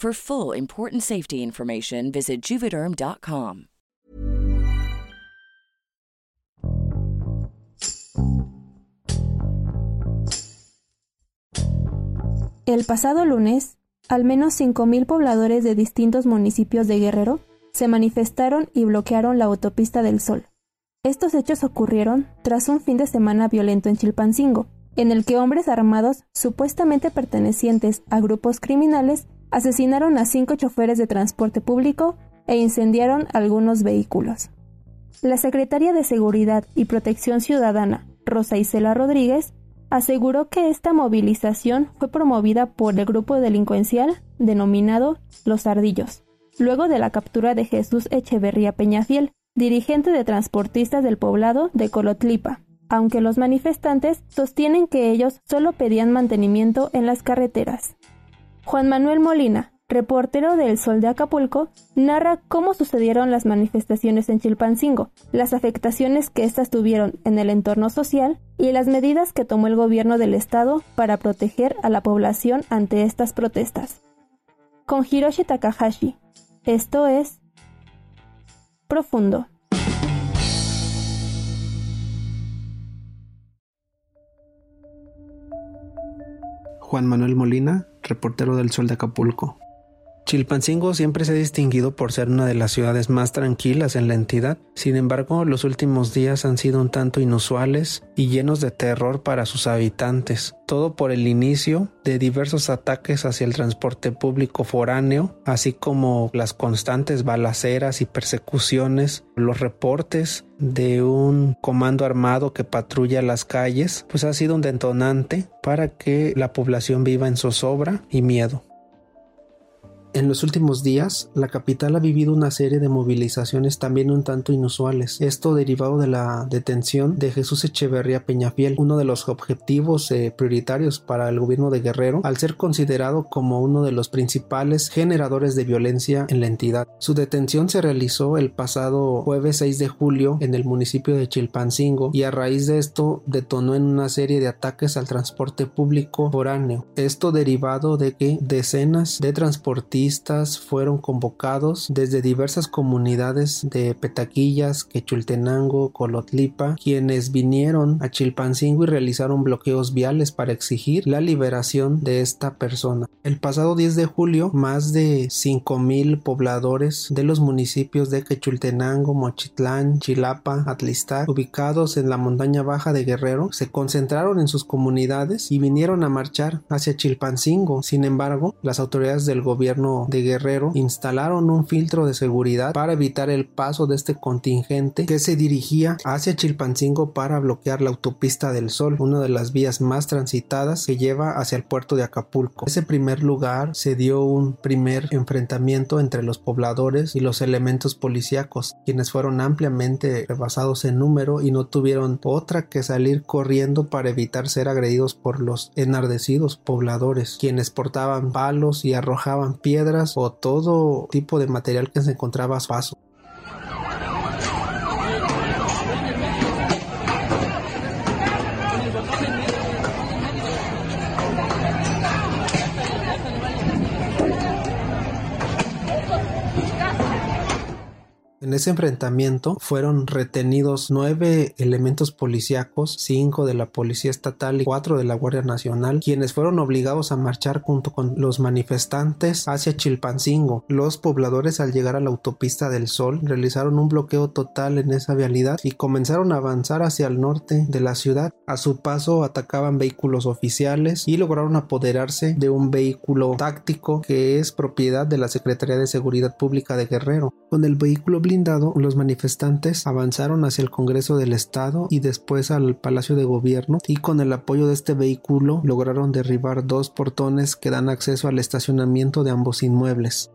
For full important safety information, visit juvederm.com. El pasado lunes, al menos 5.000 pobladores de distintos municipios de Guerrero se manifestaron y bloquearon la autopista del Sol. Estos hechos ocurrieron tras un fin de semana violento en Chilpancingo, en el que hombres armados supuestamente pertenecientes a grupos criminales asesinaron a cinco choferes de transporte público e incendiaron algunos vehículos. La secretaria de Seguridad y Protección Ciudadana, Rosa Isela Rodríguez, aseguró que esta movilización fue promovida por el grupo delincuencial denominado Los Ardillos, luego de la captura de Jesús Echeverría Peñafiel, dirigente de transportistas del poblado de Colotlipa, aunque los manifestantes sostienen que ellos solo pedían mantenimiento en las carreteras. Juan Manuel Molina, reportero del Sol de Acapulco, narra cómo sucedieron las manifestaciones en Chilpancingo, las afectaciones que éstas tuvieron en el entorno social y las medidas que tomó el gobierno del estado para proteger a la población ante estas protestas. Con Hiroshi Takahashi, esto es Profundo. Juan Manuel Molina, reportero del Sol de Acapulco. Chilpancingo siempre se ha distinguido por ser una de las ciudades más tranquilas en la entidad, sin embargo los últimos días han sido un tanto inusuales y llenos de terror para sus habitantes, todo por el inicio de diversos ataques hacia el transporte público foráneo, así como las constantes balaceras y persecuciones, los reportes de un comando armado que patrulla las calles, pues ha sido un detonante para que la población viva en zozobra y miedo. En los últimos días, la capital ha vivido una serie de movilizaciones también un tanto inusuales. Esto derivado de la detención de Jesús Echeverría Peñafiel, uno de los objetivos eh, prioritarios para el gobierno de Guerrero, al ser considerado como uno de los principales generadores de violencia en la entidad. Su detención se realizó el pasado jueves 6 de julio en el municipio de Chilpancingo y a raíz de esto detonó en una serie de ataques al transporte público foráneo. Esto derivado de que decenas de transportistas fueron convocados desde diversas comunidades de Petaquillas, Quechultenango, Colotlipa, quienes vinieron a Chilpancingo y realizaron bloqueos viales para exigir la liberación de esta persona. El pasado 10 de julio, más de 5.000 pobladores de los municipios de Quechultenango, Mochitlán, Chilapa, Atlistac, ubicados en la montaña baja de Guerrero, se concentraron en sus comunidades y vinieron a marchar hacia Chilpancingo. Sin embargo, las autoridades del gobierno de Guerrero instalaron un filtro de seguridad para evitar el paso de este contingente que se dirigía hacia Chilpancingo para bloquear la autopista del Sol, una de las vías más transitadas que lleva hacia el puerto de Acapulco. En ese primer lugar se dio un primer enfrentamiento entre los pobladores y los elementos policíacos, quienes fueron ampliamente rebasados en número y no tuvieron otra que salir corriendo para evitar ser agredidos por los enardecidos pobladores, quienes portaban palos y arrojaban piedras o todo tipo de material que se encontraba a su paso. En ese enfrentamiento fueron retenidos nueve elementos policíacos, cinco de la Policía Estatal y cuatro de la Guardia Nacional, quienes fueron obligados a marchar junto con los manifestantes hacia Chilpancingo. Los pobladores al llegar a la autopista del Sol realizaron un bloqueo total en esa vialidad y comenzaron a avanzar hacia el norte de la ciudad. A su paso atacaban vehículos oficiales y lograron apoderarse de un vehículo táctico que es propiedad de la Secretaría de Seguridad Pública de Guerrero. Con el vehículo blindado, los manifestantes avanzaron hacia el Congreso del Estado y después al Palacio de Gobierno y con el apoyo de este vehículo lograron derribar dos portones que dan acceso al estacionamiento de ambos inmuebles.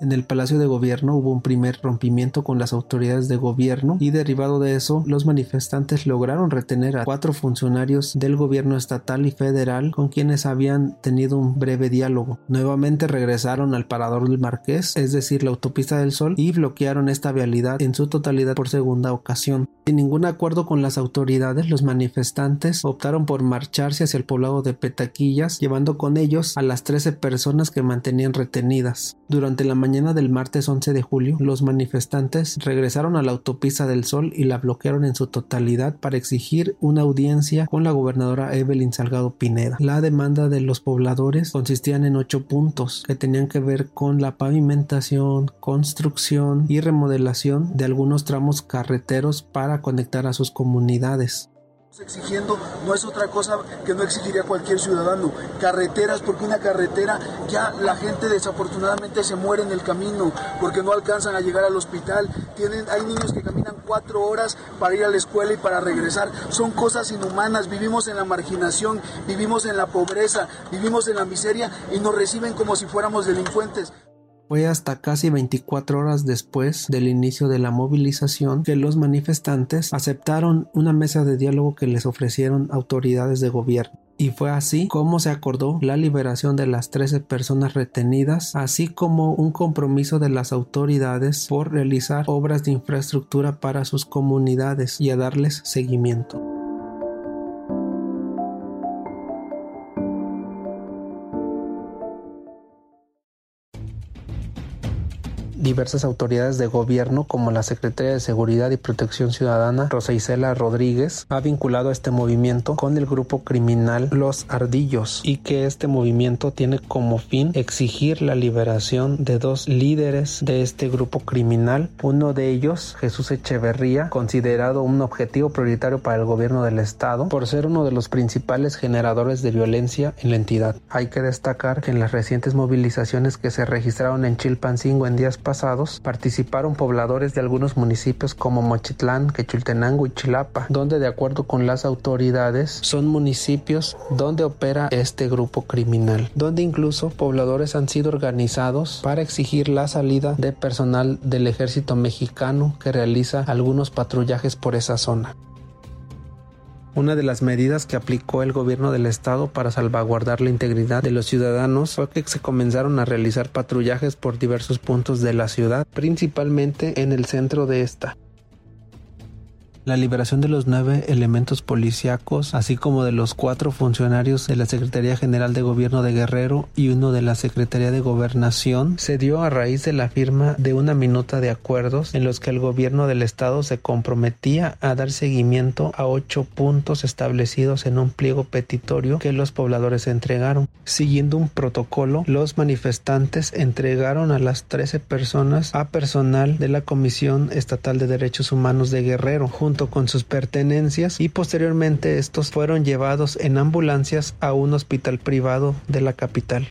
En el Palacio de Gobierno hubo un primer rompimiento con las autoridades de gobierno y derivado de eso los manifestantes lograron retener a cuatro funcionarios del gobierno estatal y federal con quienes habían tenido un breve diálogo. Nuevamente regresaron al parador del Marqués, es decir, la autopista del Sol, y bloquearon esta vialidad en su totalidad por segunda ocasión. Sin ningún acuerdo con las autoridades, los manifestantes optaron por marcharse hacia el poblado de Petaquillas, llevando con ellos a las 13 personas que mantenían retenidas. Durante la mañana del martes 11 de julio, los manifestantes regresaron a la autopista del Sol y la bloquearon en su totalidad para exigir una audiencia con la gobernadora Evelyn Salgado Pineda. La demanda de los pobladores consistían en ocho puntos que tenían que ver con la pavimentación, construcción y remodelación de algunos tramos carreteros para conectar a sus comunidades exigiendo no es otra cosa que no exigiría cualquier ciudadano. Carreteras, porque una carretera ya la gente desafortunadamente se muere en el camino porque no alcanzan a llegar al hospital. Tienen, hay niños que caminan cuatro horas para ir a la escuela y para regresar. Son cosas inhumanas. Vivimos en la marginación, vivimos en la pobreza, vivimos en la miseria y nos reciben como si fuéramos delincuentes. Fue hasta casi 24 horas después del inicio de la movilización que los manifestantes aceptaron una mesa de diálogo que les ofrecieron autoridades de gobierno. Y fue así como se acordó la liberación de las 13 personas retenidas, así como un compromiso de las autoridades por realizar obras de infraestructura para sus comunidades y a darles seguimiento. Diversas autoridades de gobierno como la Secretaría de Seguridad y Protección Ciudadana Rosa Isela Rodríguez ha vinculado a este movimiento con el grupo criminal Los Ardillos y que este movimiento tiene como fin exigir la liberación de dos líderes de este grupo criminal, uno de ellos Jesús Echeverría, considerado un objetivo prioritario para el gobierno del estado por ser uno de los principales generadores de violencia en la entidad. Hay que destacar que en las recientes movilizaciones que se registraron en Chilpancingo en días participaron pobladores de algunos municipios como Mochitlán, Quechultenango y Chilapa, donde de acuerdo con las autoridades son municipios donde opera este grupo criminal, donde incluso pobladores han sido organizados para exigir la salida de personal del ejército mexicano que realiza algunos patrullajes por esa zona. Una de las medidas que aplicó el gobierno del estado para salvaguardar la integridad de los ciudadanos fue que se comenzaron a realizar patrullajes por diversos puntos de la ciudad, principalmente en el centro de esta la liberación de los nueve elementos policíacos, así como de los cuatro funcionarios de la Secretaría General de Gobierno de Guerrero y uno de la Secretaría de Gobernación, se dio a raíz de la firma de una minuta de acuerdos en los que el gobierno del estado se comprometía a dar seguimiento a ocho puntos establecidos en un pliego petitorio que los pobladores entregaron. Siguiendo un protocolo, los manifestantes entregaron a las 13 personas a personal de la Comisión Estatal de Derechos Humanos de Guerrero, junto con sus pertenencias y posteriormente estos fueron llevados en ambulancias a un hospital privado de la capital.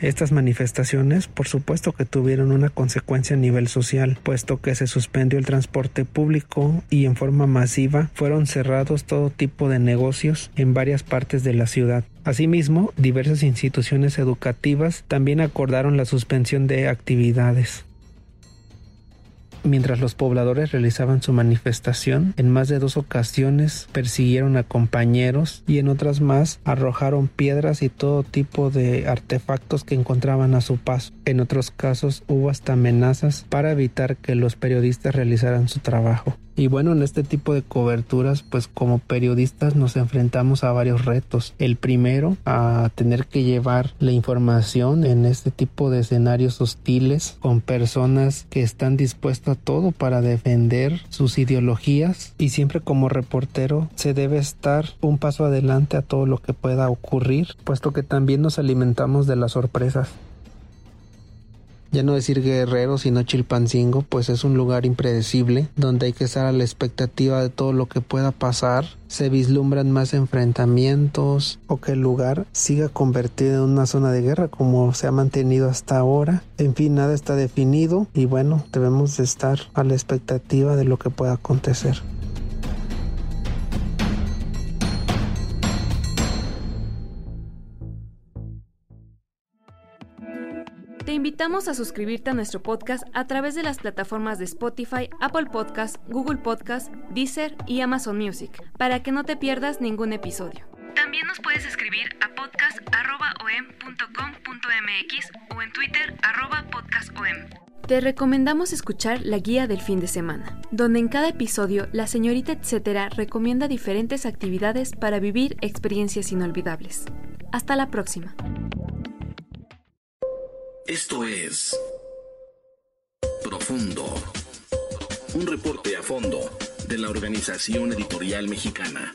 Estas manifestaciones, por supuesto que tuvieron una consecuencia a nivel social, puesto que se suspendió el transporte público y en forma masiva fueron cerrados todo tipo de negocios en varias partes de la ciudad. Asimismo, diversas instituciones educativas también acordaron la suspensión de actividades. Mientras los pobladores realizaban su manifestación, en más de dos ocasiones persiguieron a compañeros y en otras más arrojaron piedras y todo tipo de artefactos que encontraban a su paso. En otros casos hubo hasta amenazas para evitar que los periodistas realizaran su trabajo. Y bueno, en este tipo de coberturas, pues como periodistas nos enfrentamos a varios retos. El primero, a tener que llevar la información en este tipo de escenarios hostiles con personas que están dispuestas a todo para defender sus ideologías y siempre como reportero se debe estar un paso adelante a todo lo que pueda ocurrir, puesto que también nos alimentamos de las sorpresas. Ya no decir guerrero, sino Chilpancingo, pues es un lugar impredecible, donde hay que estar a la expectativa de todo lo que pueda pasar. Se vislumbran más enfrentamientos o que el lugar siga convertido en una zona de guerra como se ha mantenido hasta ahora. En fin, nada está definido y bueno, debemos estar a la expectativa de lo que pueda acontecer. Invitamos a suscribirte a nuestro podcast a través de las plataformas de Spotify, Apple Podcast, Google Podcast, Deezer y Amazon Music, para que no te pierdas ningún episodio. También nos puedes escribir a podcast.om.com.mx o en Twitter podcastom. Te recomendamos escuchar la guía del fin de semana, donde en cada episodio la señorita etcétera recomienda diferentes actividades para vivir experiencias inolvidables. Hasta la próxima. Esto es Profundo, un reporte a fondo de la Organización Editorial Mexicana.